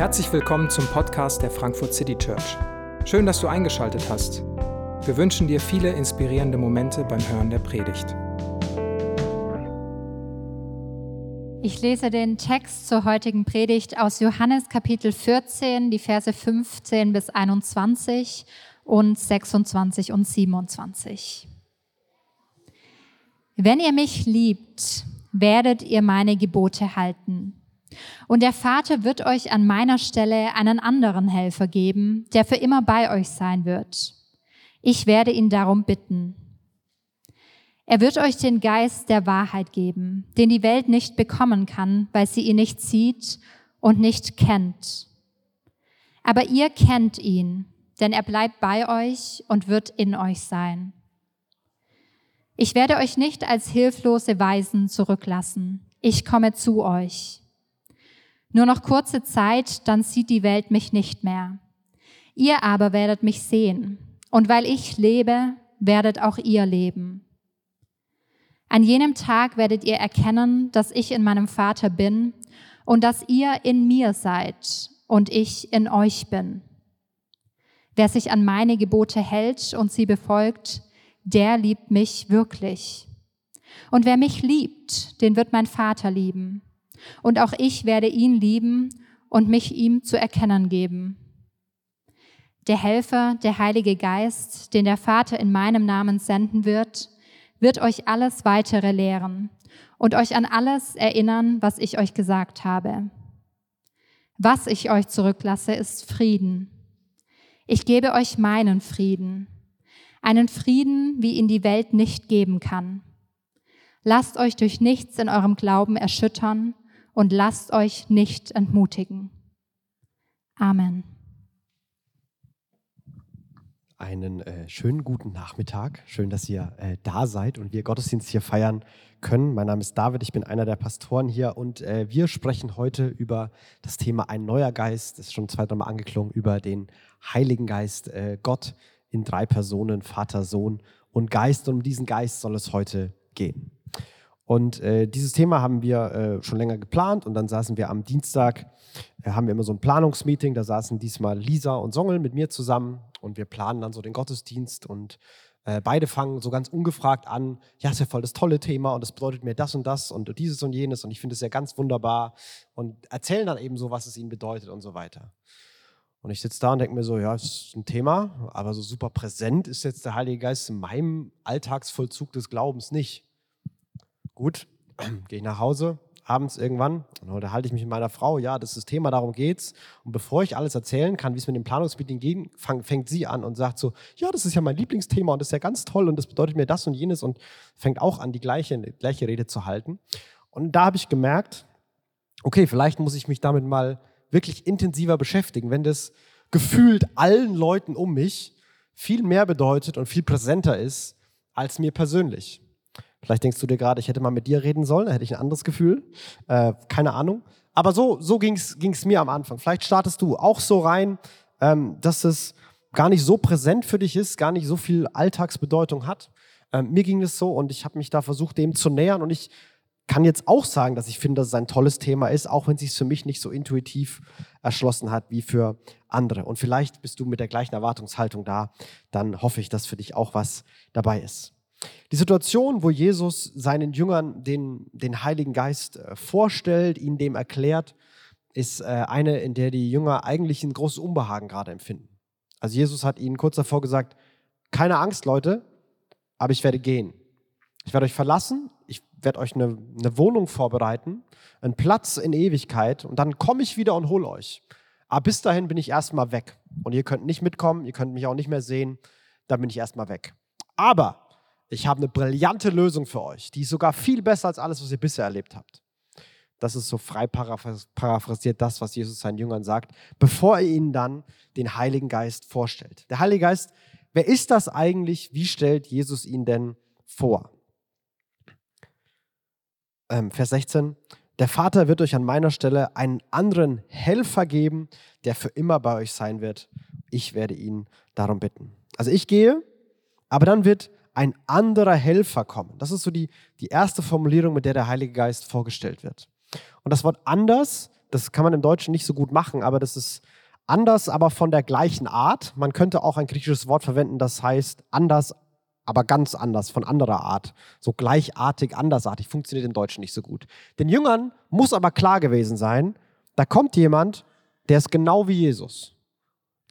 Herzlich willkommen zum Podcast der Frankfurt City Church. Schön, dass du eingeschaltet hast. Wir wünschen dir viele inspirierende Momente beim Hören der Predigt. Ich lese den Text zur heutigen Predigt aus Johannes Kapitel 14, die Verse 15 bis 21 und 26 und 27. Wenn ihr mich liebt, werdet ihr meine Gebote halten. Und der Vater wird euch an meiner Stelle einen anderen Helfer geben, der für immer bei euch sein wird. Ich werde ihn darum bitten. Er wird euch den Geist der Wahrheit geben, den die Welt nicht bekommen kann, weil sie ihn nicht sieht und nicht kennt. Aber ihr kennt ihn, denn er bleibt bei euch und wird in euch sein. Ich werde euch nicht als hilflose Weisen zurücklassen. Ich komme zu euch. Nur noch kurze Zeit, dann sieht die Welt mich nicht mehr. Ihr aber werdet mich sehen. Und weil ich lebe, werdet auch ihr leben. An jenem Tag werdet ihr erkennen, dass ich in meinem Vater bin und dass ihr in mir seid und ich in euch bin. Wer sich an meine Gebote hält und sie befolgt, der liebt mich wirklich. Und wer mich liebt, den wird mein Vater lieben. Und auch ich werde ihn lieben und mich ihm zu erkennen geben. Der Helfer, der Heilige Geist, den der Vater in meinem Namen senden wird, wird euch alles weitere lehren und euch an alles erinnern, was ich euch gesagt habe. Was ich euch zurücklasse, ist Frieden. Ich gebe euch meinen Frieden, einen Frieden, wie ihn die Welt nicht geben kann. Lasst euch durch nichts in eurem Glauben erschüttern und lasst euch nicht entmutigen. Amen. Einen äh, schönen guten Nachmittag. Schön, dass ihr äh, da seid und wir Gottesdienst hier feiern können. Mein Name ist David, ich bin einer der Pastoren hier und äh, wir sprechen heute über das Thema ein neuer Geist. Das ist schon zwei, dreimal angeklungen, über den Heiligen Geist, äh, Gott in drei Personen, Vater, Sohn und Geist. Und um diesen Geist soll es heute gehen. Und äh, dieses Thema haben wir äh, schon länger geplant. Und dann saßen wir am Dienstag, äh, haben wir immer so ein Planungsmeeting, da saßen diesmal Lisa und Songel mit mir zusammen. Und wir planen dann so den Gottesdienst. Und äh, beide fangen so ganz ungefragt an, ja, ist ja voll das tolle Thema. Und das bedeutet mir das und das und dieses und jenes. Und ich finde es ja ganz wunderbar. Und erzählen dann eben so, was es ihnen bedeutet und so weiter. Und ich sitze da und denke mir so, ja, es ist ein Thema, aber so super präsent ist jetzt der Heilige Geist in meinem Alltagsvollzug des Glaubens nicht. Gut, gehe ich nach Hause, abends irgendwann, und da halte ich mich mit meiner Frau, ja, das ist das Thema, darum geht's. Und bevor ich alles erzählen kann, wie es mit dem Planungsmeeting ging, fang, fängt sie an und sagt so, ja, das ist ja mein Lieblingsthema und das ist ja ganz toll und das bedeutet mir das und jenes und fängt auch an, die gleiche, gleiche Rede zu halten. Und da habe ich gemerkt, okay, vielleicht muss ich mich damit mal wirklich intensiver beschäftigen, wenn das gefühlt allen Leuten um mich viel mehr bedeutet und viel präsenter ist als mir persönlich. Vielleicht denkst du dir gerade, ich hätte mal mit dir reden sollen, da hätte ich ein anderes Gefühl. Äh, keine Ahnung. Aber so, so ging es mir am Anfang. Vielleicht startest du auch so rein, ähm, dass es gar nicht so präsent für dich ist, gar nicht so viel Alltagsbedeutung hat. Ähm, mir ging es so und ich habe mich da versucht, dem zu nähern. Und ich kann jetzt auch sagen, dass ich finde, dass es ein tolles Thema ist, auch wenn es sich für mich nicht so intuitiv erschlossen hat wie für andere. Und vielleicht bist du mit der gleichen Erwartungshaltung da. Dann hoffe ich, dass für dich auch was dabei ist. Die Situation, wo Jesus seinen Jüngern den, den Heiligen Geist äh, vorstellt, ihnen dem erklärt, ist äh, eine, in der die Jünger eigentlich ein großes Unbehagen gerade empfinden. Also Jesus hat ihnen kurz davor gesagt, keine Angst, Leute, aber ich werde gehen. Ich werde euch verlassen, ich werde euch eine, eine Wohnung vorbereiten, einen Platz in Ewigkeit und dann komme ich wieder und hole euch. Aber bis dahin bin ich erstmal weg. Und ihr könnt nicht mitkommen, ihr könnt mich auch nicht mehr sehen, dann bin ich erstmal weg. Aber ich habe eine brillante Lösung für euch. Die ist sogar viel besser als alles, was ihr bisher erlebt habt. Das ist so frei paraphrasiert das, was Jesus seinen Jüngern sagt, bevor er ihnen dann den Heiligen Geist vorstellt. Der Heilige Geist, wer ist das eigentlich? Wie stellt Jesus ihn denn vor? Ähm, Vers 16. Der Vater wird euch an meiner Stelle einen anderen Helfer geben, der für immer bei euch sein wird. Ich werde ihn darum bitten. Also ich gehe, aber dann wird ein anderer Helfer kommen. Das ist so die, die erste Formulierung, mit der der Heilige Geist vorgestellt wird. Und das Wort anders das kann man im Deutschen nicht so gut machen, aber das ist anders, aber von der gleichen Art. Man könnte auch ein griechisches Wort verwenden, das heißt anders, aber ganz anders, von anderer Art. So gleichartig, andersartig, funktioniert im Deutschen nicht so gut. Den Jüngern muss aber klar gewesen sein, da kommt jemand, der ist genau wie Jesus.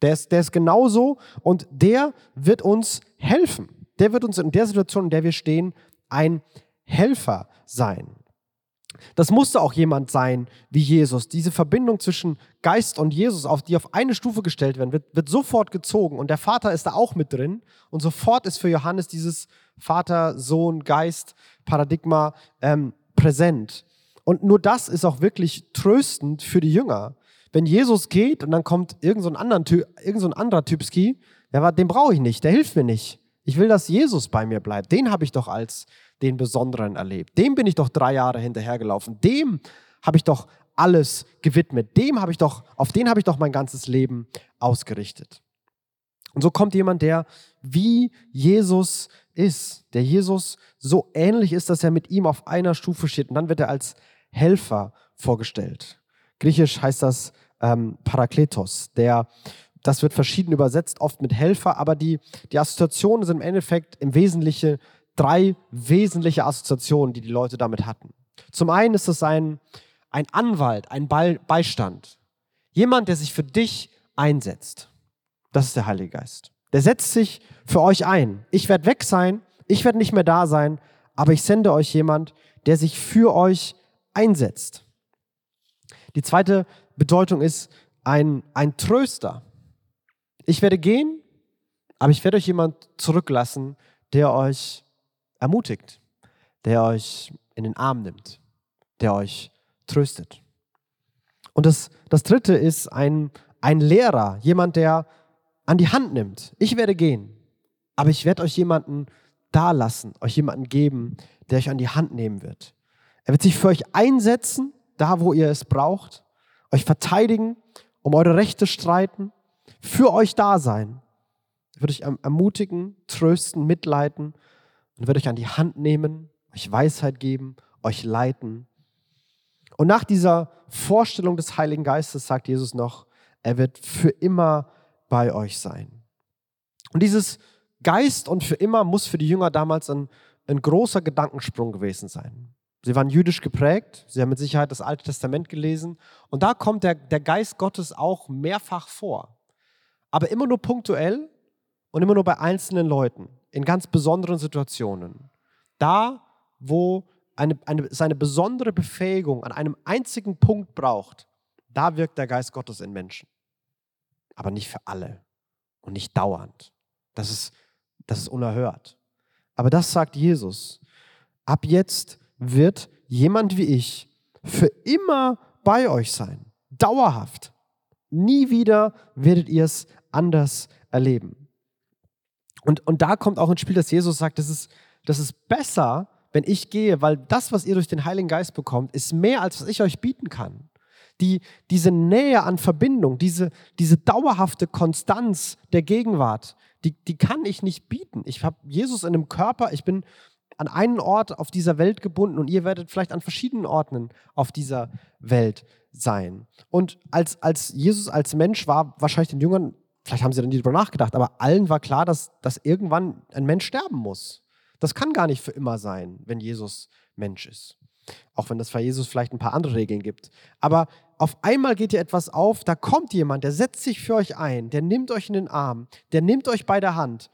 Der ist, der ist genauso und der wird uns helfen. Der wird uns in der Situation, in der wir stehen, ein Helfer sein. Das musste auch jemand sein wie Jesus. Diese Verbindung zwischen Geist und Jesus, auf die auf eine Stufe gestellt werden, wird, wird sofort gezogen. Und der Vater ist da auch mit drin. Und sofort ist für Johannes dieses Vater, Sohn, Geist, Paradigma ähm, präsent. Und nur das ist auch wirklich tröstend für die Jünger. Wenn Jesus geht und dann kommt irgend so anderer Typski, ja, den brauche ich nicht, der hilft mir nicht. Ich will, dass Jesus bei mir bleibt. Den habe ich doch als den Besonderen erlebt. Dem bin ich doch drei Jahre hinterhergelaufen. Dem habe ich doch alles gewidmet. Dem habe ich doch, auf den habe ich doch mein ganzes Leben ausgerichtet. Und so kommt jemand, der wie Jesus ist, der Jesus so ähnlich ist, dass er mit ihm auf einer Stufe steht. Und dann wird er als Helfer vorgestellt. Griechisch heißt das ähm, Parakletos, der das wird verschieden übersetzt, oft mit Helfer, aber die, die Assoziationen sind im Endeffekt im Wesentlichen drei wesentliche Assoziationen, die die Leute damit hatten. Zum einen ist es ein, ein Anwalt, ein Beistand. Jemand, der sich für dich einsetzt. Das ist der Heilige Geist. Der setzt sich für euch ein. Ich werde weg sein, ich werde nicht mehr da sein, aber ich sende euch jemand, der sich für euch einsetzt. Die zweite Bedeutung ist ein, ein Tröster. Ich werde gehen, aber ich werde euch jemand zurücklassen, der euch ermutigt, der euch in den Arm nimmt, der euch tröstet. Und das, das dritte ist ein, ein Lehrer, jemand, der an die Hand nimmt. Ich werde gehen, aber ich werde euch jemanden da lassen, euch jemanden geben, der euch an die Hand nehmen wird. Er wird sich für euch einsetzen, da wo ihr es braucht, euch verteidigen, um eure Rechte streiten, für euch da sein. Er wird euch ermutigen, trösten, mitleiden und wird euch an die Hand nehmen, euch Weisheit geben, euch leiten. Und nach dieser Vorstellung des Heiligen Geistes sagt Jesus noch, er wird für immer bei euch sein. Und dieses Geist und für immer muss für die Jünger damals ein, ein großer Gedankensprung gewesen sein. Sie waren jüdisch geprägt, sie haben mit Sicherheit das Alte Testament gelesen und da kommt der, der Geist Gottes auch mehrfach vor. Aber immer nur punktuell und immer nur bei einzelnen Leuten in ganz besonderen Situationen. Da, wo eine, eine, seine besondere Befähigung an einem einzigen Punkt braucht, da wirkt der Geist Gottes in Menschen. Aber nicht für alle und nicht dauernd. Das ist, das ist unerhört. Aber das sagt Jesus. Ab jetzt wird jemand wie ich für immer bei euch sein. Dauerhaft. Nie wieder werdet ihr es anders erleben. Und, und da kommt auch ins Spiel, dass Jesus sagt, das ist, das ist besser, wenn ich gehe, weil das, was ihr durch den Heiligen Geist bekommt, ist mehr, als was ich euch bieten kann. Die, diese Nähe an Verbindung, diese, diese dauerhafte Konstanz der Gegenwart, die, die kann ich nicht bieten. Ich habe Jesus in einem Körper, ich bin an einen Ort auf dieser Welt gebunden und ihr werdet vielleicht an verschiedenen Orten auf dieser Welt sein. Und als, als Jesus als Mensch war wahrscheinlich den Jüngern Vielleicht haben sie dann nie darüber nachgedacht, aber allen war klar, dass, dass irgendwann ein Mensch sterben muss. Das kann gar nicht für immer sein, wenn Jesus Mensch ist. Auch wenn es bei Jesus vielleicht ein paar andere Regeln gibt. Aber auf einmal geht dir etwas auf, da kommt jemand, der setzt sich für euch ein, der nimmt euch in den Arm, der nimmt euch bei der Hand.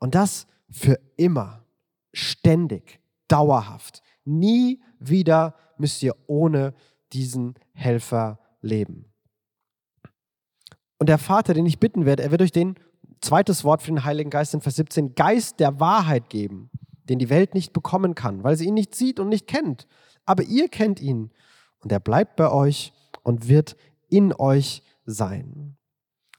Und das für immer, ständig, dauerhaft. Nie wieder müsst ihr ohne diesen Helfer leben. Und der Vater, den ich bitten werde, er wird euch den, zweites Wort für den Heiligen Geist in Vers 17, Geist der Wahrheit geben, den die Welt nicht bekommen kann, weil sie ihn nicht sieht und nicht kennt. Aber ihr kennt ihn und er bleibt bei euch und wird in euch sein.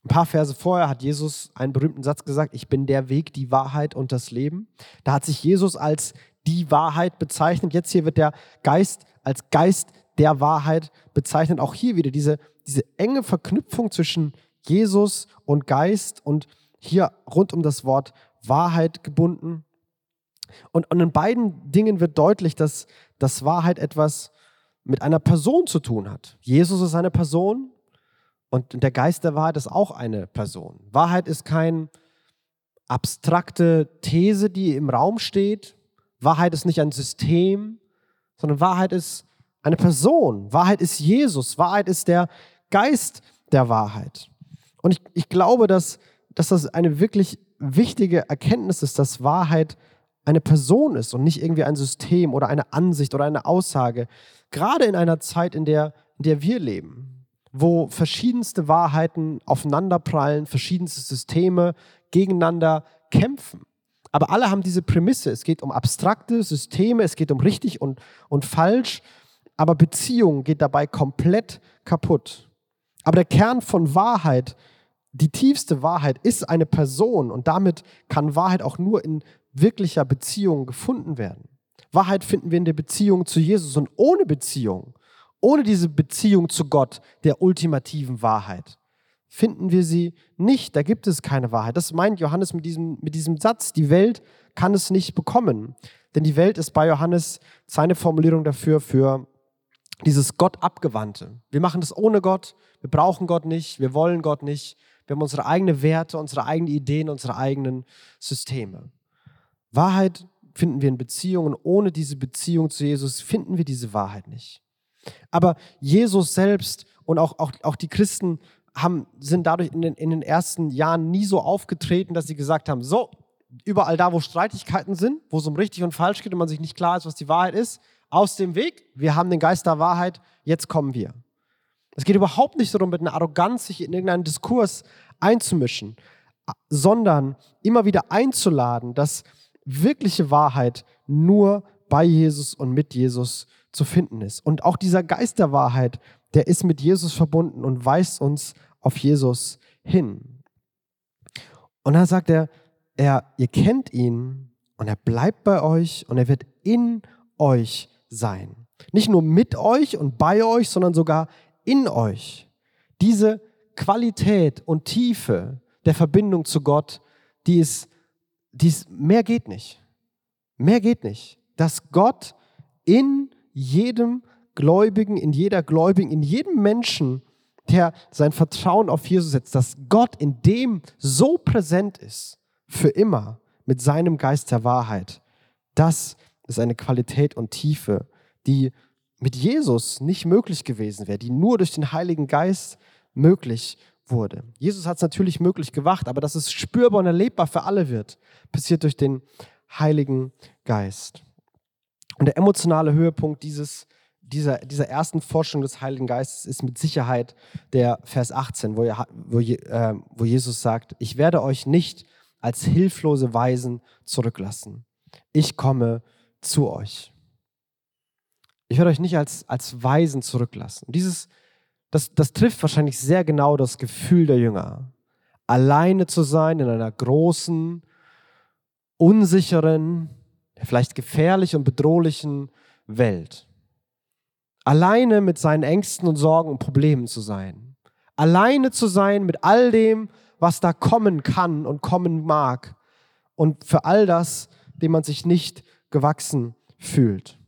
Ein paar Verse vorher hat Jesus einen berühmten Satz gesagt, ich bin der Weg, die Wahrheit und das Leben. Da hat sich Jesus als die Wahrheit bezeichnet. Jetzt hier wird der Geist als Geist der Wahrheit bezeichnet. Auch hier wieder diese, diese enge Verknüpfung zwischen Jesus und Geist und hier rund um das Wort Wahrheit gebunden. Und, und in beiden Dingen wird deutlich, dass, dass Wahrheit etwas mit einer Person zu tun hat. Jesus ist eine Person und der Geist der Wahrheit ist auch eine Person. Wahrheit ist keine abstrakte These, die im Raum steht. Wahrheit ist nicht ein System, sondern Wahrheit ist eine Person. Wahrheit ist Jesus. Wahrheit ist der Geist der Wahrheit. Und ich, ich glaube, dass, dass das eine wirklich wichtige Erkenntnis ist, dass Wahrheit eine Person ist und nicht irgendwie ein System oder eine Ansicht oder eine Aussage. Gerade in einer Zeit, in der, in der wir leben, wo verschiedenste Wahrheiten aufeinanderprallen, verschiedenste Systeme gegeneinander kämpfen. Aber alle haben diese Prämisse. Es geht um abstrakte Systeme, es geht um richtig und, und falsch, aber Beziehung geht dabei komplett kaputt. Aber der Kern von Wahrheit, die tiefste Wahrheit, ist eine Person und damit kann Wahrheit auch nur in wirklicher Beziehung gefunden werden. Wahrheit finden wir in der Beziehung zu Jesus und ohne Beziehung, ohne diese Beziehung zu Gott, der ultimativen Wahrheit, finden wir sie nicht. Da gibt es keine Wahrheit. Das meint Johannes mit diesem, mit diesem Satz. Die Welt kann es nicht bekommen. Denn die Welt ist bei Johannes seine Formulierung dafür, für dieses Gott abgewandte. Wir machen das ohne Gott. Wir brauchen Gott nicht. Wir wollen Gott nicht. Wir haben unsere eigenen Werte, unsere eigenen Ideen, unsere eigenen Systeme. Wahrheit finden wir in Beziehungen. Ohne diese Beziehung zu Jesus finden wir diese Wahrheit nicht. Aber Jesus selbst und auch, auch, auch die Christen haben, sind dadurch in den, in den ersten Jahren nie so aufgetreten, dass sie gesagt haben, so, überall da, wo Streitigkeiten sind, wo es um richtig und falsch geht und man sich nicht klar ist, was die Wahrheit ist, aus dem Weg, wir haben den Geist der Wahrheit, jetzt kommen wir. Es geht überhaupt nicht darum, mit einer Arroganz sich in irgendeinen Diskurs einzumischen, sondern immer wieder einzuladen, dass wirkliche Wahrheit nur bei Jesus und mit Jesus zu finden ist. Und auch dieser Geist der Wahrheit, der ist mit Jesus verbunden und weist uns auf Jesus hin. Und dann sagt er, er, ihr kennt ihn und er bleibt bei euch und er wird in euch sein. Nicht nur mit euch und bei euch, sondern sogar in euch. Diese Qualität und Tiefe der Verbindung zu Gott, die ist, die ist, mehr geht nicht. Mehr geht nicht. Dass Gott in jedem Gläubigen, in jeder Gläubigen, in jedem Menschen, der sein Vertrauen auf Jesus setzt, dass Gott in dem so präsent ist, für immer, mit seinem Geist der Wahrheit. Das ist eine Qualität und Tiefe, die mit Jesus nicht möglich gewesen wäre, die nur durch den Heiligen Geist möglich wurde. Jesus hat es natürlich möglich gemacht, aber dass es spürbar und erlebbar für alle wird, passiert durch den Heiligen Geist. Und der emotionale Höhepunkt dieses, dieser, dieser ersten Forschung des Heiligen Geistes ist mit Sicherheit der Vers 18, wo, er, wo, äh, wo Jesus sagt, ich werde euch nicht als hilflose Weisen zurücklassen. Ich komme zu euch. Ich werde euch nicht als, als Weisen zurücklassen. Dieses, das, das trifft wahrscheinlich sehr genau das Gefühl der Jünger. Alleine zu sein in einer großen, unsicheren, vielleicht gefährlichen und bedrohlichen Welt. Alleine mit seinen Ängsten und Sorgen und Problemen zu sein. Alleine zu sein mit all dem, was da kommen kann und kommen mag. Und für all das, dem man sich nicht gewachsen fühlt.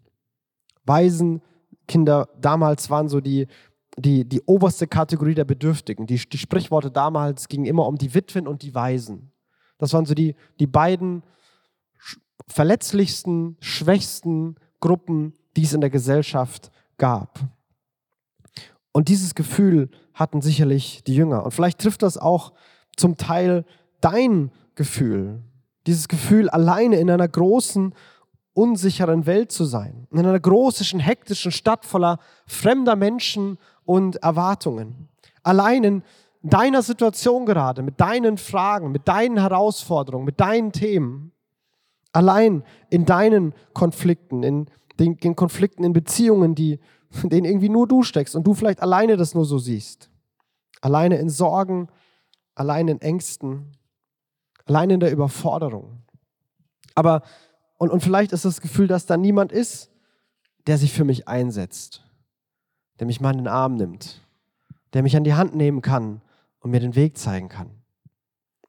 Waisenkinder damals waren so die, die, die oberste Kategorie der Bedürftigen. Die, die Sprichworte damals gingen immer um die Witwen und die Waisen. Das waren so die, die beiden verletzlichsten, schwächsten Gruppen, die es in der Gesellschaft gab. Und dieses Gefühl hatten sicherlich die Jünger. Und vielleicht trifft das auch zum Teil dein Gefühl. Dieses Gefühl, alleine in einer großen, unsicheren Welt zu sein. In einer großen, hektischen Stadt voller fremder Menschen und Erwartungen. Allein in deiner Situation gerade, mit deinen Fragen, mit deinen Herausforderungen, mit deinen Themen. Allein in deinen Konflikten, in den, den Konflikten in Beziehungen, die, in denen irgendwie nur du steckst und du vielleicht alleine das nur so siehst. Alleine in Sorgen, allein in Ängsten, allein in der Überforderung. Aber, und, und vielleicht ist das Gefühl, dass da niemand ist, der sich für mich einsetzt, der mich mal in den Arm nimmt, der mich an die Hand nehmen kann und mir den Weg zeigen kann.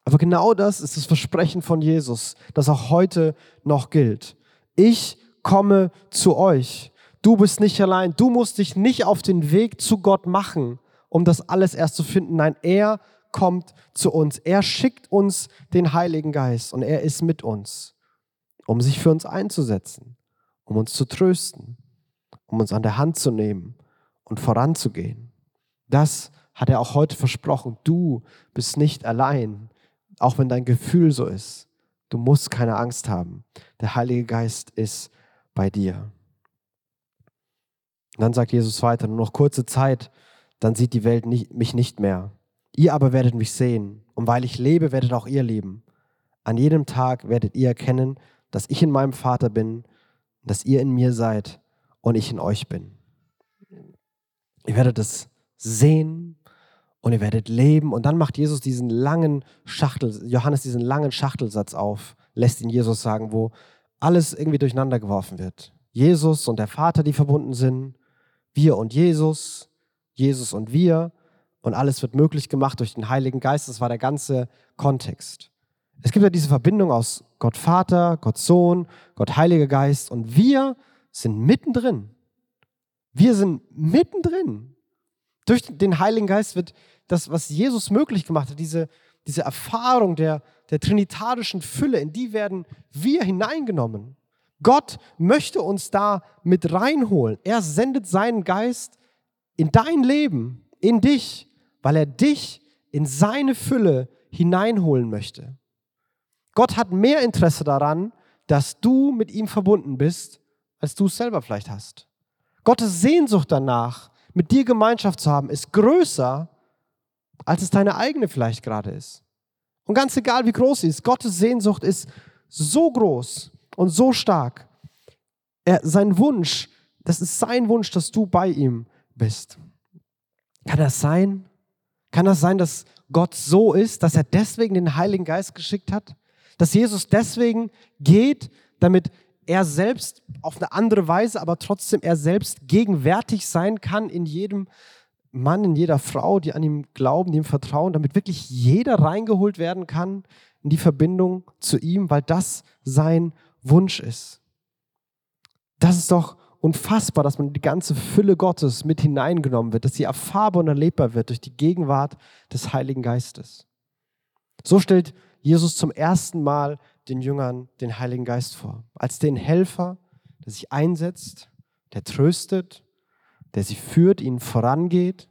Aber genau das ist das Versprechen von Jesus, das auch heute noch gilt. Ich komme zu euch. du bist nicht allein, du musst dich nicht auf den Weg zu Gott machen, um das alles erst zu finden. Nein, er kommt zu uns. Er schickt uns den Heiligen Geist und er ist mit uns, um sich für uns einzusetzen, um uns zu trösten, um uns an der Hand zu nehmen und voranzugehen. Das hat er auch heute versprochen. Du bist nicht allein, auch wenn dein Gefühl so ist. Du musst keine Angst haben. Der Heilige Geist ist bei dir. Und dann sagt Jesus weiter, nur noch kurze Zeit, dann sieht die Welt nicht, mich nicht mehr. Ihr aber werdet mich sehen. Und weil ich lebe, werdet auch ihr leben. An jedem Tag werdet ihr erkennen, dass ich in meinem Vater bin, dass ihr in mir seid und ich in euch bin. Ihr werdet es sehen und ihr werdet leben. Und dann macht Jesus diesen langen Schachtel, Johannes diesen langen Schachtelsatz auf, lässt ihn Jesus sagen, wo alles irgendwie durcheinander geworfen wird. Jesus und der Vater, die verbunden sind, wir und Jesus, Jesus und wir und alles wird möglich gemacht durch den Heiligen Geist. Das war der ganze Kontext. Es gibt ja diese Verbindung aus Gott Vater, Gott Sohn, Gott Heiliger Geist und wir sind mittendrin. Wir sind mittendrin. Durch den Heiligen Geist wird das, was Jesus möglich gemacht hat, diese, diese Erfahrung der, der trinitarischen Fülle, in die werden wir hineingenommen. Gott möchte uns da mit reinholen. Er sendet seinen Geist in dein Leben, in dich, weil er dich in seine Fülle hineinholen möchte. Gott hat mehr Interesse daran, dass du mit ihm verbunden bist, als du es selber vielleicht hast. Gottes Sehnsucht danach, mit dir Gemeinschaft zu haben, ist größer, als es deine eigene vielleicht gerade ist. Und ganz egal, wie groß sie ist, Gottes Sehnsucht ist so groß und so stark. Er, sein Wunsch, das ist sein Wunsch, dass du bei ihm bist. Kann das sein? Kann das sein, dass Gott so ist, dass er deswegen den Heiligen Geist geschickt hat? Dass Jesus deswegen geht, damit er selbst auf eine andere Weise, aber trotzdem er selbst gegenwärtig sein kann in jedem Mann, in jeder Frau, die an ihm glauben, die ihm vertrauen, damit wirklich jeder reingeholt werden kann in die Verbindung zu ihm, weil das sein Wunsch ist. Das ist doch unfassbar, dass man die ganze Fülle Gottes mit hineingenommen wird, dass sie erfahrbar und erlebbar wird durch die Gegenwart des Heiligen Geistes. So stellt Jesus zum ersten Mal den Jüngern den Heiligen Geist vor, als den Helfer, der sich einsetzt, der tröstet, der sie führt, ihnen vorangeht,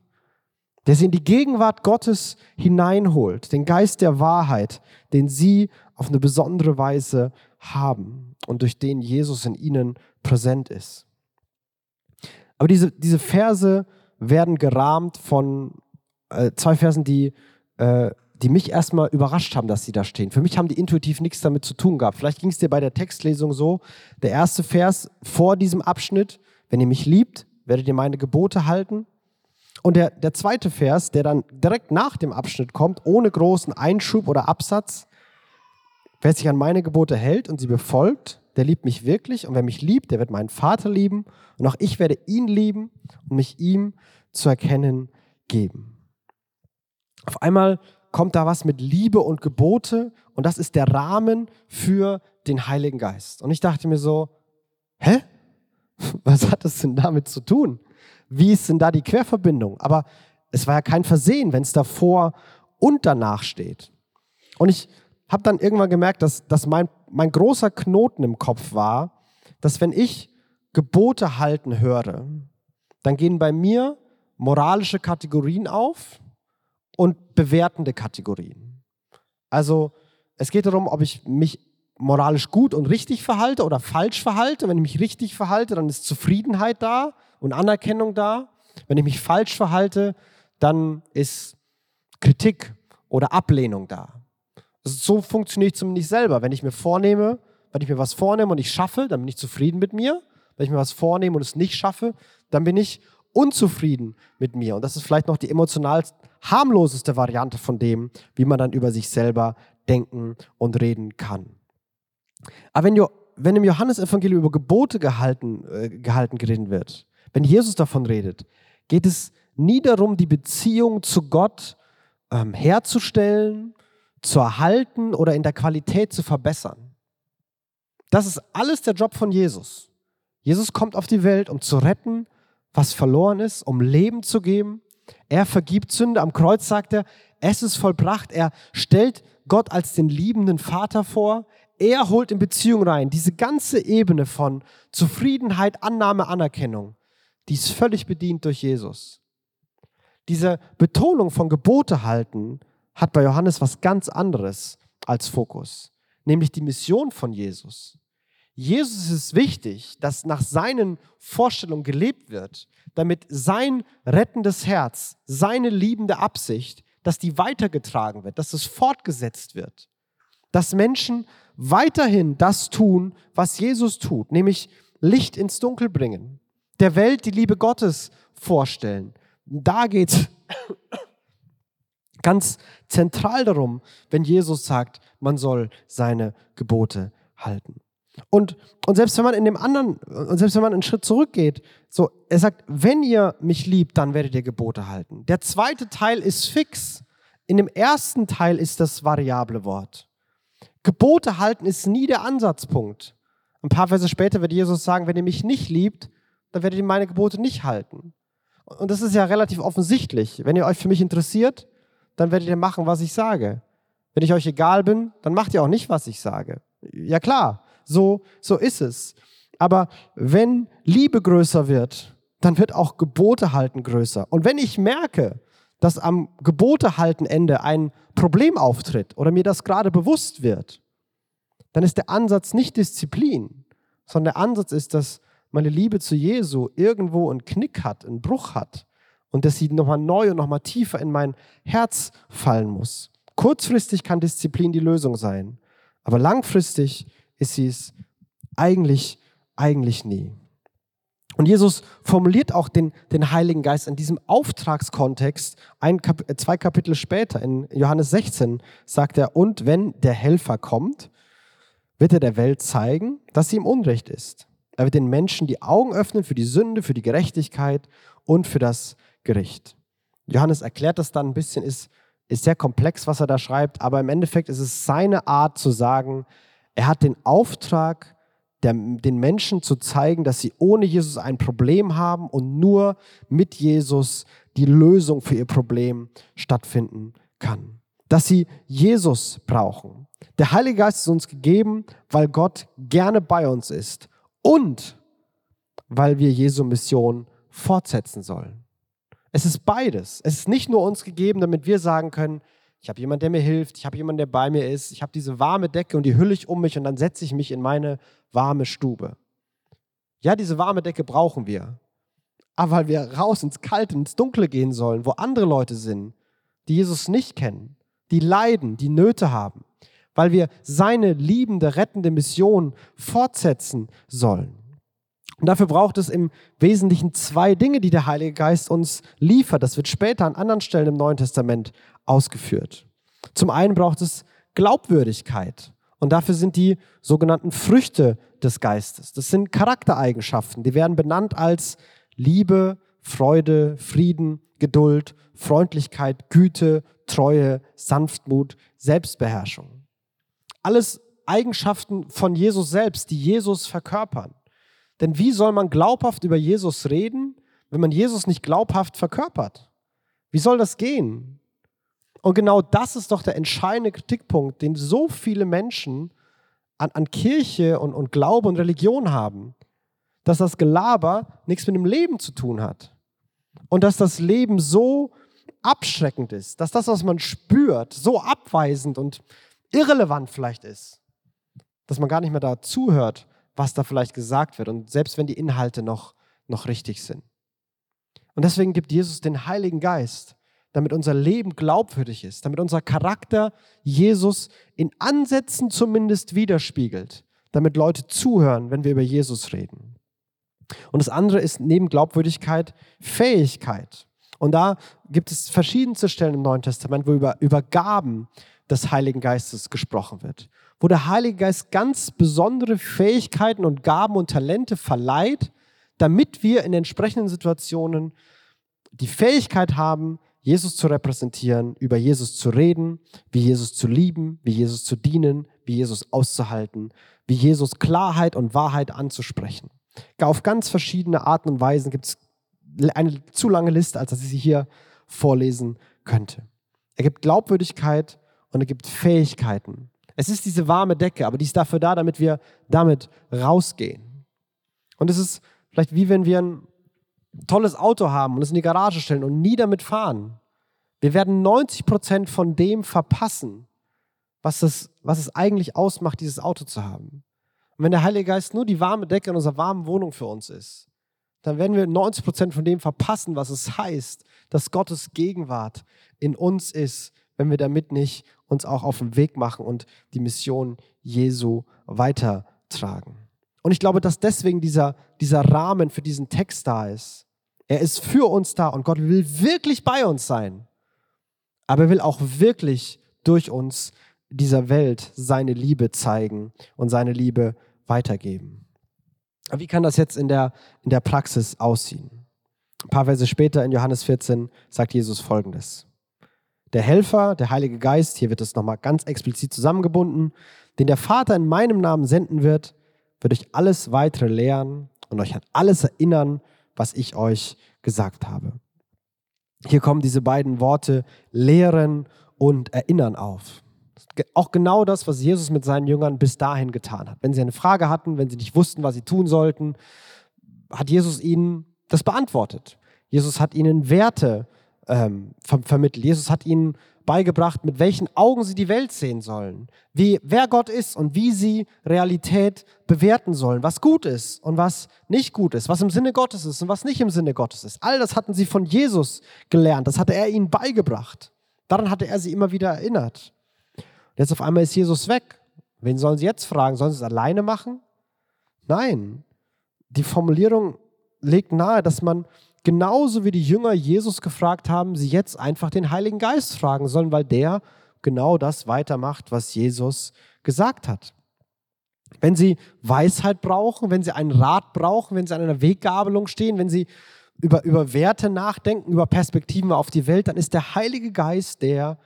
der sie in die Gegenwart Gottes hineinholt, den Geist der Wahrheit, den sie auf eine besondere Weise haben und durch den Jesus in ihnen präsent ist. Aber diese, diese Verse werden gerahmt von äh, zwei Versen, die, äh, die mich erstmal überrascht haben, dass sie da stehen. Für mich haben die intuitiv nichts damit zu tun gehabt. Vielleicht ging es dir bei der Textlesung so, der erste Vers vor diesem Abschnitt, wenn ihr mich liebt, werdet ihr meine Gebote halten. Und der, der zweite Vers, der dann direkt nach dem Abschnitt kommt, ohne großen Einschub oder Absatz, wer sich an meine Gebote hält und sie befolgt, der liebt mich wirklich und wer mich liebt, der wird meinen Vater lieben und auch ich werde ihn lieben und mich ihm zu erkennen geben. Auf einmal kommt da was mit Liebe und Gebote und das ist der Rahmen für den Heiligen Geist. Und ich dachte mir so, hä? Was hat das denn damit zu tun? Wie ist denn da die Querverbindung? Aber es war ja kein Versehen, wenn es davor und danach steht. Und ich habe dann irgendwann gemerkt, dass, dass mein, mein großer Knoten im Kopf war, dass wenn ich Gebote halten höre, dann gehen bei mir moralische Kategorien auf und bewertende Kategorien. Also es geht darum, ob ich mich moralisch gut und richtig verhalte oder falsch verhalte. Wenn ich mich richtig verhalte, dann ist Zufriedenheit da und Anerkennung da. Wenn ich mich falsch verhalte, dann ist Kritik oder Ablehnung da. So funktioniere ich zumindest selber. Wenn ich mir vornehme, wenn ich mir was vornehme und ich schaffe, dann bin ich zufrieden mit mir. Wenn ich mir was vornehme und es nicht schaffe, dann bin ich unzufrieden mit mir. Und das ist vielleicht noch die emotional harmloseste Variante von dem, wie man dann über sich selber denken und reden kann. Aber wenn, wenn im Johannesevangelium über Gebote gehalten, äh, gehalten geredet wird, wenn Jesus davon redet, geht es nie darum, die Beziehung zu Gott ähm, herzustellen zu erhalten oder in der Qualität zu verbessern. Das ist alles der Job von Jesus. Jesus kommt auf die Welt, um zu retten, was verloren ist, um Leben zu geben. Er vergibt Sünde. Am Kreuz sagt er, es ist vollbracht. Er stellt Gott als den liebenden Vater vor. Er holt in Beziehung rein. Diese ganze Ebene von Zufriedenheit, Annahme, Anerkennung, die ist völlig bedient durch Jesus. Diese Betonung von Gebote halten hat bei Johannes was ganz anderes als Fokus, nämlich die Mission von Jesus. Jesus ist wichtig, dass nach seinen Vorstellungen gelebt wird, damit sein rettendes Herz, seine liebende Absicht, dass die weitergetragen wird, dass es fortgesetzt wird. Dass Menschen weiterhin das tun, was Jesus tut, nämlich Licht ins Dunkel bringen, der Welt die Liebe Gottes vorstellen. Da geht es ganz zentral darum, wenn Jesus sagt, man soll seine Gebote halten. Und, und selbst wenn man in dem anderen, und selbst wenn man einen Schritt zurückgeht, so, er sagt, wenn ihr mich liebt, dann werdet ihr Gebote halten. Der zweite Teil ist fix. In dem ersten Teil ist das variable Wort. Gebote halten ist nie der Ansatzpunkt. Ein paar Verse später wird Jesus sagen, wenn ihr mich nicht liebt, dann werdet ihr meine Gebote nicht halten. Und das ist ja relativ offensichtlich. Wenn ihr euch für mich interessiert, dann werdet ihr machen, was ich sage. Wenn ich euch egal bin, dann macht ihr auch nicht, was ich sage. Ja klar, so, so ist es. Aber wenn Liebe größer wird, dann wird auch Gebote halten größer. Und wenn ich merke, dass am Gebote halten Ende ein Problem auftritt oder mir das gerade bewusst wird, dann ist der Ansatz nicht Disziplin, sondern der Ansatz ist, dass meine Liebe zu Jesu irgendwo einen Knick hat, einen Bruch hat und dass sie nochmal neu und nochmal tiefer in mein Herz fallen muss. Kurzfristig kann Disziplin die Lösung sein, aber langfristig ist sie es eigentlich, eigentlich nie. Und Jesus formuliert auch den, den Heiligen Geist in diesem Auftragskontext ein Kap äh, zwei Kapitel später. In Johannes 16 sagt er, und wenn der Helfer kommt, wird er der Welt zeigen, dass sie im Unrecht ist. Er wird den Menschen die Augen öffnen für die Sünde, für die Gerechtigkeit und für das Gericht. Johannes erklärt das dann ein bisschen, ist, ist sehr komplex, was er da schreibt, aber im Endeffekt ist es seine Art zu sagen, er hat den Auftrag, der, den Menschen zu zeigen, dass sie ohne Jesus ein Problem haben und nur mit Jesus die Lösung für ihr Problem stattfinden kann. Dass sie Jesus brauchen. Der Heilige Geist ist uns gegeben, weil Gott gerne bei uns ist und weil wir Jesu Mission fortsetzen sollen. Es ist beides. Es ist nicht nur uns gegeben, damit wir sagen können, ich habe jemanden, der mir hilft, ich habe jemanden, der bei mir ist, ich habe diese warme Decke und die hülle ich um mich und dann setze ich mich in meine warme Stube. Ja, diese warme Decke brauchen wir. Aber weil wir raus ins Kalte, ins Dunkle gehen sollen, wo andere Leute sind, die Jesus nicht kennen, die leiden, die Nöte haben, weil wir seine liebende, rettende Mission fortsetzen sollen. Und dafür braucht es im Wesentlichen zwei Dinge, die der Heilige Geist uns liefert. Das wird später an anderen Stellen im Neuen Testament ausgeführt. Zum einen braucht es Glaubwürdigkeit. Und dafür sind die sogenannten Früchte des Geistes. Das sind Charaktereigenschaften. Die werden benannt als Liebe, Freude, Frieden, Geduld, Freundlichkeit, Güte, Treue, Sanftmut, Selbstbeherrschung. Alles Eigenschaften von Jesus selbst, die Jesus verkörpern. Denn wie soll man glaubhaft über Jesus reden, wenn man Jesus nicht glaubhaft verkörpert? Wie soll das gehen? Und genau das ist doch der entscheidende Kritikpunkt, den so viele Menschen an, an Kirche und, und Glaube und Religion haben. Dass das Gelaber nichts mit dem Leben zu tun hat. Und dass das Leben so abschreckend ist, dass das, was man spürt, so abweisend und irrelevant vielleicht ist, dass man gar nicht mehr da zuhört, was da vielleicht gesagt wird. Und selbst wenn die Inhalte noch, noch richtig sind. Und deswegen gibt Jesus den Heiligen Geist, damit unser Leben glaubwürdig ist, damit unser Charakter Jesus in Ansätzen zumindest widerspiegelt, damit Leute zuhören, wenn wir über Jesus reden. Und das andere ist neben Glaubwürdigkeit Fähigkeit. Und da gibt es verschiedenste Stellen im Neuen Testament, wo über, über Gaben des Heiligen Geistes gesprochen wird, wo der Heilige Geist ganz besondere Fähigkeiten und Gaben und Talente verleiht, damit wir in entsprechenden Situationen die Fähigkeit haben, Jesus zu repräsentieren, über Jesus zu reden, wie Jesus zu lieben, wie Jesus zu dienen, wie Jesus auszuhalten, wie Jesus Klarheit und Wahrheit anzusprechen. Auf ganz verschiedene Arten und Weisen gibt es eine zu lange Liste, als dass ich sie hier vorlesen könnte. Er gibt Glaubwürdigkeit und er gibt Fähigkeiten. Es ist diese warme Decke, aber die ist dafür da, damit wir damit rausgehen. Und es ist vielleicht wie wenn wir ein tolles Auto haben und es in die Garage stellen und nie damit fahren. Wir werden 90 Prozent von dem verpassen, was, das, was es eigentlich ausmacht, dieses Auto zu haben. Und wenn der Heilige Geist nur die warme Decke in unserer warmen Wohnung für uns ist, dann werden wir 90 Prozent von dem verpassen, was es heißt, dass Gottes Gegenwart in uns ist, wenn wir damit nicht uns auch auf den Weg machen und die Mission Jesu weitertragen. Und ich glaube, dass deswegen dieser, dieser Rahmen für diesen Text da ist. Er ist für uns da und Gott will wirklich bei uns sein. Aber er will auch wirklich durch uns dieser Welt seine Liebe zeigen und seine Liebe weitergeben. Wie kann das jetzt in der, in der Praxis aussehen? Ein paar Verse später in Johannes 14 sagt Jesus folgendes. Der Helfer, der Heilige Geist, hier wird es nochmal ganz explizit zusammengebunden, den der Vater in meinem Namen senden wird, wird euch alles weitere lehren und euch an alles erinnern, was ich euch gesagt habe. Hier kommen diese beiden Worte lehren und erinnern auf auch genau das, was Jesus mit seinen Jüngern bis dahin getan hat. Wenn sie eine Frage hatten, wenn sie nicht wussten, was sie tun sollten, hat Jesus ihnen das beantwortet. Jesus hat ihnen Werte ähm, ver vermittelt. Jesus hat ihnen beigebracht, mit welchen Augen sie die Welt sehen sollen, wie, wer Gott ist und wie sie Realität bewerten sollen, was gut ist und was nicht gut ist, was im Sinne Gottes ist und was nicht im Sinne Gottes ist. All das hatten sie von Jesus gelernt, das hatte er ihnen beigebracht. Daran hatte er sie immer wieder erinnert. Jetzt auf einmal ist Jesus weg. Wen sollen sie jetzt fragen? Sollen sie es alleine machen? Nein. Die Formulierung legt nahe, dass man genauso wie die Jünger Jesus gefragt haben, sie jetzt einfach den Heiligen Geist fragen sollen, weil der genau das weitermacht, was Jesus gesagt hat. Wenn sie Weisheit brauchen, wenn sie einen Rat brauchen, wenn sie an einer Weggabelung stehen, wenn sie über, über Werte nachdenken, über Perspektiven auf die Welt, dann ist der Heilige Geist der,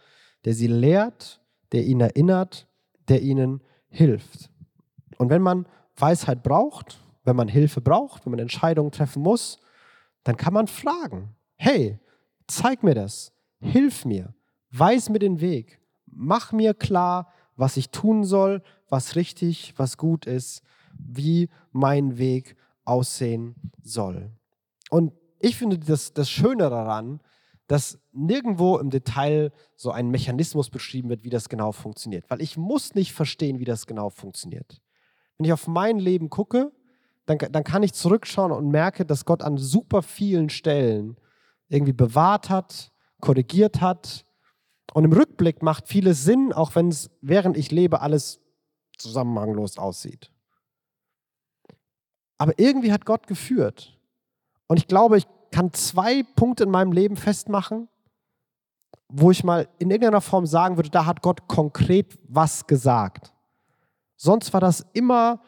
der sie lehrt der ihn erinnert, der ihnen hilft. Und wenn man Weisheit braucht, wenn man Hilfe braucht, wenn man Entscheidungen treffen muss, dann kann man fragen, hey, zeig mir das, hilf mir, weis mir den Weg, mach mir klar, was ich tun soll, was richtig, was gut ist, wie mein Weg aussehen soll. Und ich finde das, das Schöne daran, dass nirgendwo im Detail so ein Mechanismus beschrieben wird, wie das genau funktioniert. Weil ich muss nicht verstehen, wie das genau funktioniert. Wenn ich auf mein Leben gucke, dann, dann kann ich zurückschauen und merke, dass Gott an super vielen Stellen irgendwie bewahrt hat, korrigiert hat. Und im Rückblick macht vieles Sinn, auch wenn es, während ich lebe, alles zusammenhanglos aussieht. Aber irgendwie hat Gott geführt. Und ich glaube, ich kann zwei Punkte in meinem Leben festmachen, wo ich mal in irgendeiner Form sagen würde, da hat Gott konkret was gesagt. Sonst war das immer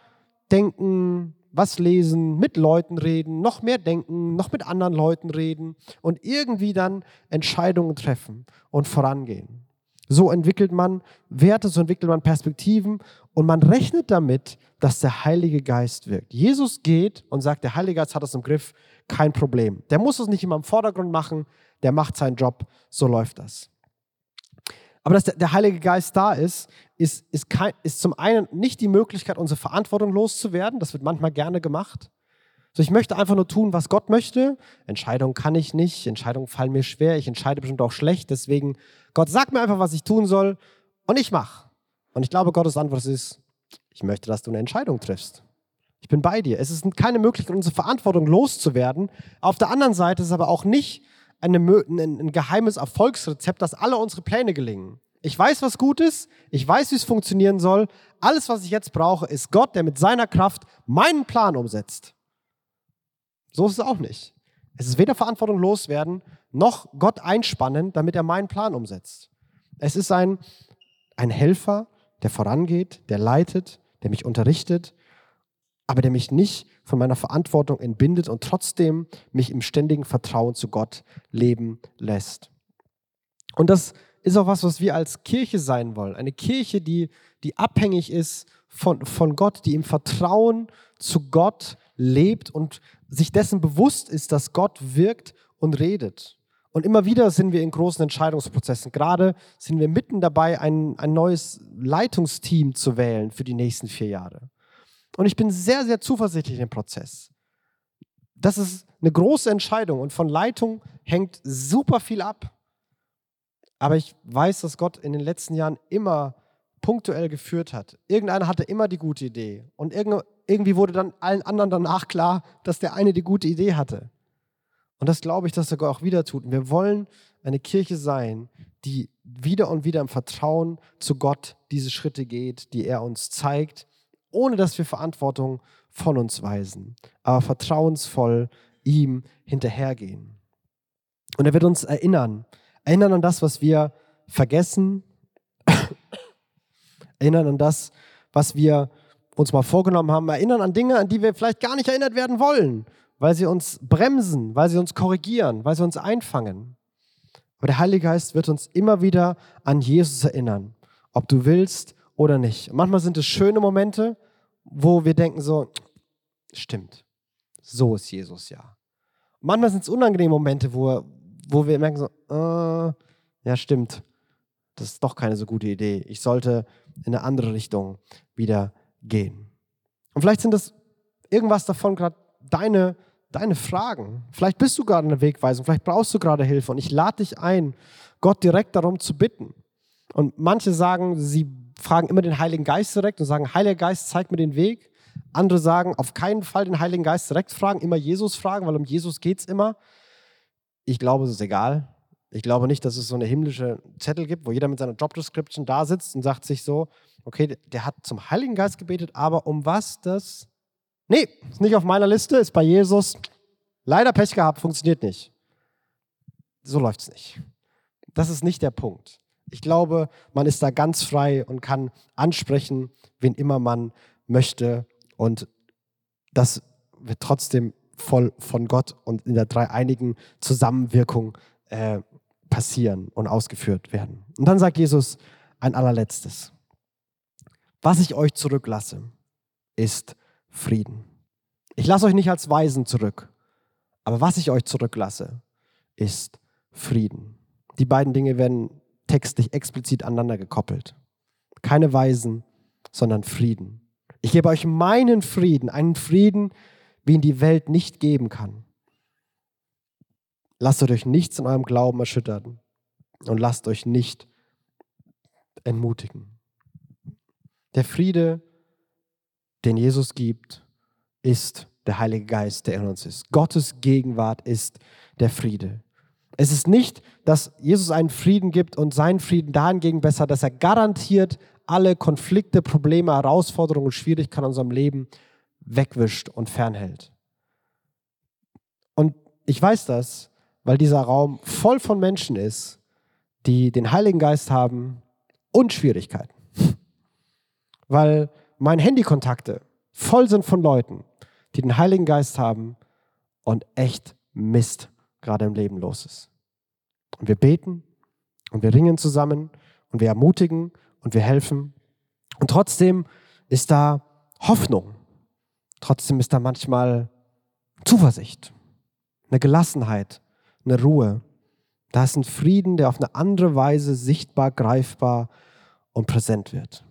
Denken, was lesen, mit Leuten reden, noch mehr denken, noch mit anderen Leuten reden und irgendwie dann Entscheidungen treffen und vorangehen. So entwickelt man Werte, so entwickelt man Perspektiven und man rechnet damit, dass der Heilige Geist wirkt. Jesus geht und sagt, der Heilige Geist hat es im Griff, kein Problem. Der muss es nicht immer im Vordergrund machen, der macht seinen Job, so läuft das. Aber dass der, Heilige Geist da ist, ist, ist, kein, ist zum einen nicht die Möglichkeit, unsere Verantwortung loszuwerden. Das wird manchmal gerne gemacht. So, ich möchte einfach nur tun, was Gott möchte. Entscheidungen kann ich nicht, Entscheidungen fallen mir schwer, ich entscheide bestimmt auch schlecht. Deswegen, Gott sagt mir einfach, was ich tun soll und ich mache. Und ich glaube, Gottes Antwort ist, ich möchte, dass du eine Entscheidung triffst. Ich bin bei dir. Es ist keine Möglichkeit, unsere Verantwortung loszuwerden. Auf der anderen Seite ist es aber auch nicht eine, ein, ein geheimes Erfolgsrezept, dass alle unsere Pläne gelingen. Ich weiß, was gut ist. Ich weiß, wie es funktionieren soll. Alles, was ich jetzt brauche, ist Gott, der mit seiner Kraft meinen Plan umsetzt. So ist es auch nicht. Es ist weder Verantwortung loswerden, noch Gott einspannen, damit er meinen Plan umsetzt. Es ist ein, ein Helfer, der vorangeht, der leitet, der mich unterrichtet, aber der mich nicht von meiner Verantwortung entbindet und trotzdem mich im ständigen Vertrauen zu Gott leben lässt. Und das ist auch was, was wir als Kirche sein wollen. Eine Kirche, die, die abhängig ist von, von Gott, die im Vertrauen zu Gott lebt und sich dessen bewusst ist, dass Gott wirkt und redet. Und immer wieder sind wir in großen Entscheidungsprozessen. Gerade sind wir mitten dabei, ein, ein neues Leitungsteam zu wählen für die nächsten vier Jahre. Und ich bin sehr, sehr zuversichtlich im Prozess. Das ist eine große Entscheidung und von Leitung hängt super viel ab. Aber ich weiß, dass Gott in den letzten Jahren immer punktuell geführt hat. Irgendeiner hatte immer die gute Idee und irgendwie wurde dann allen anderen danach klar, dass der eine die gute Idee hatte. Und das glaube ich, dass er auch wieder tut. Und wir wollen eine Kirche sein, die wieder und wieder im Vertrauen zu Gott diese Schritte geht, die er uns zeigt, ohne dass wir Verantwortung von uns weisen, aber vertrauensvoll ihm hinterhergehen. Und er wird uns erinnern, erinnern an das, was wir vergessen, erinnern an das, was wir uns mal vorgenommen haben, erinnern an Dinge, an die wir vielleicht gar nicht erinnert werden wollen, weil sie uns bremsen, weil sie uns korrigieren, weil sie uns einfangen. Aber der Heilige Geist wird uns immer wieder an Jesus erinnern, ob du willst oder nicht. Manchmal sind es schöne Momente, wo wir denken so, stimmt, so ist Jesus ja. Manchmal sind es unangenehme Momente, wo, wo wir merken so, äh, ja stimmt, das ist doch keine so gute Idee. Ich sollte in eine andere Richtung wieder gehen. Und vielleicht sind das irgendwas davon gerade deine, deine Fragen. Vielleicht bist du gerade eine Wegweisung, vielleicht brauchst du gerade Hilfe. Und ich lade dich ein, Gott direkt darum zu bitten. Und manche sagen, sie fragen immer den Heiligen Geist direkt und sagen, Heiliger Geist, zeig mir den Weg. Andere sagen, auf keinen Fall den Heiligen Geist direkt fragen, immer Jesus fragen, weil um Jesus geht es immer. Ich glaube, es ist egal. Ich glaube nicht, dass es so eine himmlische Zettel gibt, wo jeder mit seiner Jobdescription da sitzt und sagt sich so, okay, der hat zum Heiligen Geist gebetet, aber um was das? Nee, ist nicht auf meiner Liste, ist bei Jesus. Leider Pech gehabt, funktioniert nicht. So läuft es nicht. Das ist nicht der Punkt. Ich glaube, man ist da ganz frei und kann ansprechen, wen immer man möchte. Und das wird trotzdem voll von Gott und in der dreieinigen Zusammenwirkung äh, passieren und ausgeführt werden. Und dann sagt Jesus ein allerletztes. Was ich euch zurücklasse, ist Frieden. Ich lasse euch nicht als Weisen zurück, aber was ich euch zurücklasse, ist Frieden. Die beiden Dinge werden textlich explizit aneinander gekoppelt. Keine Weisen, sondern Frieden. Ich gebe euch meinen Frieden, einen Frieden, wie ihn die Welt nicht geben kann. Lasst euch nichts in eurem Glauben erschüttern und lasst euch nicht entmutigen. Der Friede, den Jesus gibt, ist der Heilige Geist, der in uns ist. Gottes Gegenwart ist der Friede. Es ist nicht, dass Jesus einen Frieden gibt und seinen Frieden dahingegen besser, dass er garantiert alle Konflikte, Probleme, Herausforderungen und Schwierigkeiten in unserem Leben wegwischt und fernhält. Und ich weiß das, weil dieser Raum voll von Menschen ist, die den Heiligen Geist haben und Schwierigkeiten. Weil meine Handykontakte voll sind von Leuten, die den Heiligen Geist haben und echt Mist gerade im Leben los ist. Und wir beten und wir ringen zusammen und wir ermutigen und wir helfen. Und trotzdem ist da Hoffnung. Trotzdem ist da manchmal Zuversicht, eine Gelassenheit, eine Ruhe. Da ist ein Frieden, der auf eine andere Weise sichtbar, greifbar und präsent wird.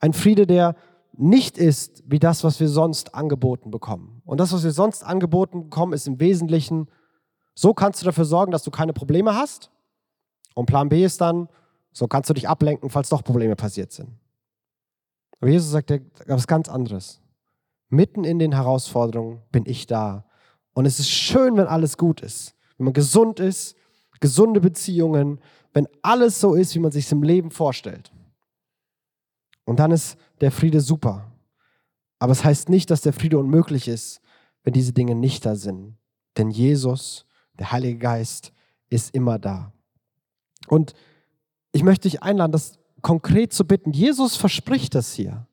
Ein Friede, der nicht ist wie das, was wir sonst angeboten bekommen. Und das, was wir sonst angeboten bekommen, ist im Wesentlichen, so kannst du dafür sorgen, dass du keine Probleme hast. Und Plan B ist dann, so kannst du dich ablenken, falls doch Probleme passiert sind. Aber Jesus sagt ja was ganz anderes. Mitten in den Herausforderungen bin ich da. Und es ist schön, wenn alles gut ist wenn man gesund ist, gesunde Beziehungen, wenn alles so ist, wie man sich im Leben vorstellt. Und dann ist der Friede super. Aber es heißt nicht, dass der Friede unmöglich ist, wenn diese Dinge nicht da sind. Denn Jesus, der Heilige Geist, ist immer da. Und ich möchte dich einladen, das konkret zu bitten. Jesus verspricht das hier.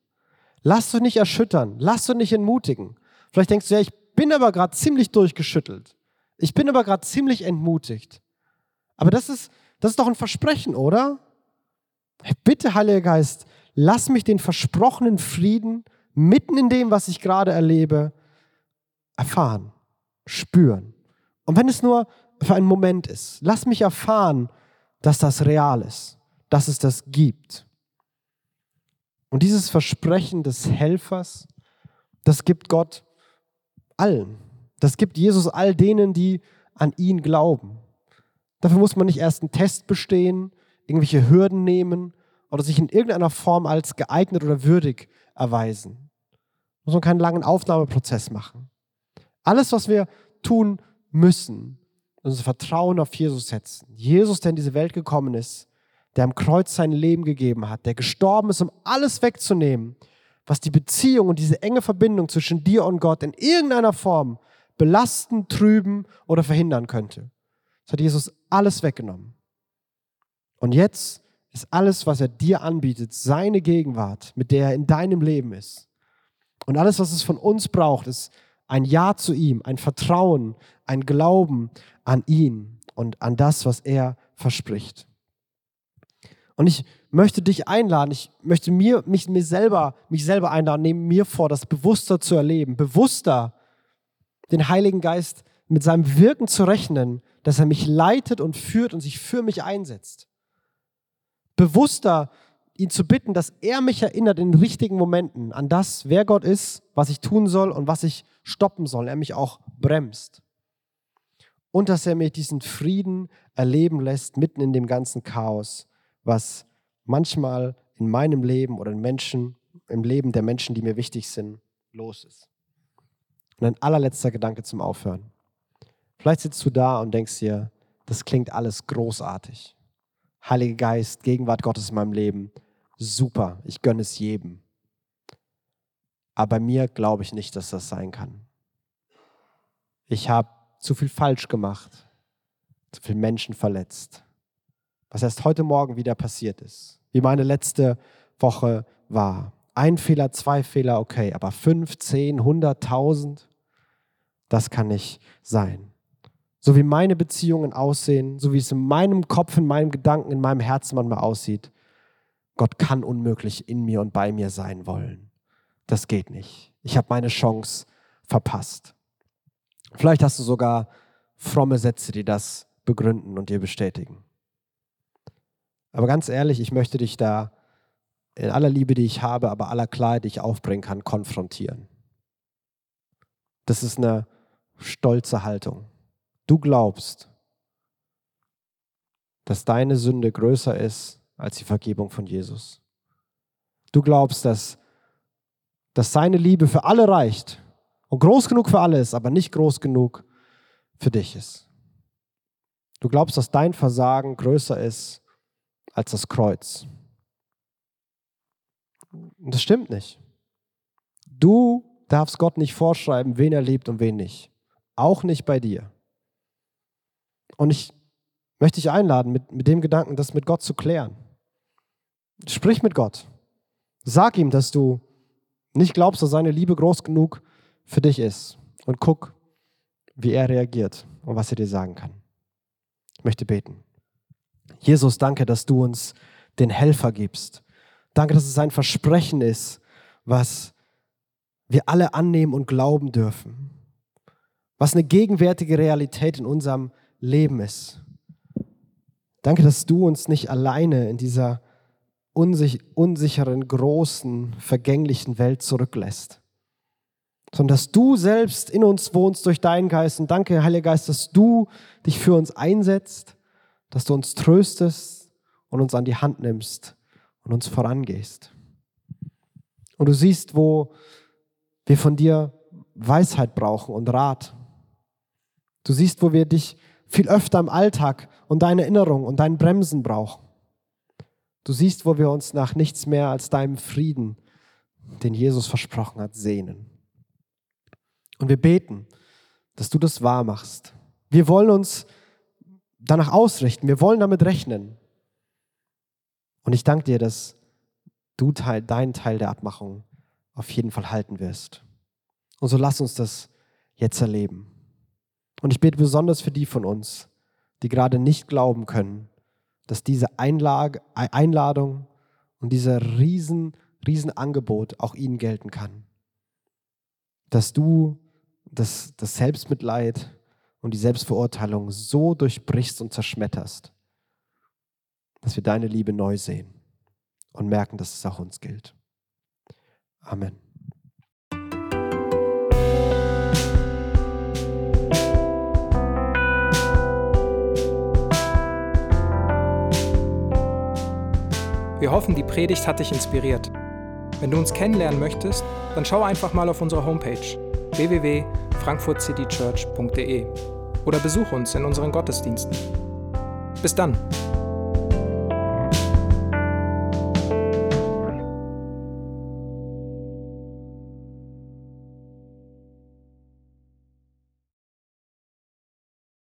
Lass du nicht erschüttern, lass du nicht entmutigen. Vielleicht denkst du, ja, ich bin aber gerade ziemlich durchgeschüttelt. Ich bin aber gerade ziemlich entmutigt. Aber das ist, das ist doch ein Versprechen, oder? Bitte, Heiliger Geist, lass mich den versprochenen Frieden mitten in dem, was ich gerade erlebe, erfahren, spüren. Und wenn es nur für einen Moment ist, lass mich erfahren, dass das real ist, dass es das gibt. Und dieses Versprechen des Helfers, das gibt Gott allen. Das gibt Jesus all denen, die an ihn glauben. Dafür muss man nicht erst einen Test bestehen, irgendwelche Hürden nehmen oder sich in irgendeiner Form als geeignet oder würdig erweisen. Muss man keinen langen Aufnahmeprozess machen. Alles, was wir tun müssen, unser Vertrauen auf Jesus setzen. Jesus, der in diese Welt gekommen ist, der am Kreuz sein Leben gegeben hat, der gestorben ist, um alles wegzunehmen, was die Beziehung und diese enge Verbindung zwischen dir und Gott in irgendeiner Form belasten, trüben oder verhindern könnte. Das hat Jesus alles weggenommen. Und jetzt ist alles, was er dir anbietet, seine Gegenwart, mit der er in deinem Leben ist. Und alles, was es von uns braucht, ist ein Ja zu ihm, ein Vertrauen, ein Glauben an ihn und an das, was er verspricht. Und ich möchte dich einladen, ich möchte mir, mich, mir selber, mich selber einladen, neben mir vor, das bewusster zu erleben, bewusster den Heiligen Geist mit seinem Wirken zu rechnen, dass er mich leitet und führt und sich für mich einsetzt. Bewusster ihn zu bitten, dass er mich erinnert in richtigen Momenten an das, wer Gott ist, was ich tun soll und was ich stoppen soll. Er mich auch bremst. Und dass er mir diesen Frieden erleben lässt mitten in dem ganzen Chaos, was manchmal in meinem Leben oder in Menschen, im Leben der Menschen, die mir wichtig sind, los ist. Und ein allerletzter Gedanke zum Aufhören. Vielleicht sitzt du da und denkst dir, das klingt alles großartig. Heiliger Geist, Gegenwart Gottes in meinem Leben, super, ich gönne es jedem. Aber bei mir glaube ich nicht, dass das sein kann. Ich habe zu viel falsch gemacht, zu viele Menschen verletzt. Was erst heute Morgen wieder passiert ist, wie meine letzte Woche war. Ein Fehler, zwei Fehler, okay, aber fünf, zehn, hunderttausend, das kann nicht sein. So wie meine Beziehungen aussehen, so wie es in meinem Kopf, in meinem Gedanken, in meinem Herzen manchmal aussieht, Gott kann unmöglich in mir und bei mir sein wollen. Das geht nicht. Ich habe meine Chance verpasst. Vielleicht hast du sogar fromme Sätze, die das begründen und dir bestätigen. Aber ganz ehrlich, ich möchte dich da in aller Liebe, die ich habe, aber aller Klarheit, die ich aufbringen kann, konfrontieren. Das ist eine stolze Haltung. Du glaubst, dass deine Sünde größer ist als die Vergebung von Jesus. Du glaubst, dass, dass seine Liebe für alle reicht und groß genug für alle ist, aber nicht groß genug für dich ist. Du glaubst, dass dein Versagen größer ist als das Kreuz. Und das stimmt nicht. Du darfst Gott nicht vorschreiben, wen er liebt und wen nicht. Auch nicht bei dir. Und ich möchte dich einladen, mit, mit dem Gedanken, das mit Gott zu klären. Sprich mit Gott. Sag ihm, dass du nicht glaubst, dass seine Liebe groß genug für dich ist. Und guck, wie er reagiert und was er dir sagen kann. Ich möchte beten. Jesus, danke, dass du uns den Helfer gibst. Danke, dass es ein Versprechen ist, was wir alle annehmen und glauben dürfen. Was eine gegenwärtige Realität in unserem Leben ist. Danke, dass du uns nicht alleine in dieser unsich unsicheren, großen, vergänglichen Welt zurücklässt, sondern dass du selbst in uns wohnst durch deinen Geist. Und danke, Heiliger Geist, dass du dich für uns einsetzt, dass du uns tröstest und uns an die Hand nimmst und uns vorangehst. Und du siehst, wo wir von dir Weisheit brauchen und Rat. Du siehst, wo wir dich viel öfter im Alltag und deine Erinnerung und dein Bremsen brauchen. Du siehst, wo wir uns nach nichts mehr als deinem Frieden, den Jesus versprochen hat, sehnen. Und wir beten, dass du das wahr machst. Wir wollen uns danach ausrichten. Wir wollen damit rechnen. Und ich danke dir, dass du Teil, deinen Teil der Abmachung auf jeden Fall halten wirst. Und so lass uns das jetzt erleben. Und ich bete besonders für die von uns, die gerade nicht glauben können, dass diese Einlage, Einladung und dieser riesen, riesen Angebot auch ihnen gelten kann. Dass du das, das Selbstmitleid und die Selbstverurteilung so durchbrichst und zerschmetterst, dass wir deine Liebe neu sehen und merken, dass es auch uns gilt. Amen. Wir hoffen, die Predigt hat dich inspiriert. Wenn du uns kennenlernen möchtest, dann schau einfach mal auf unsere Homepage www.frankfurtcitychurch.de oder besuch uns in unseren Gottesdiensten. Bis dann!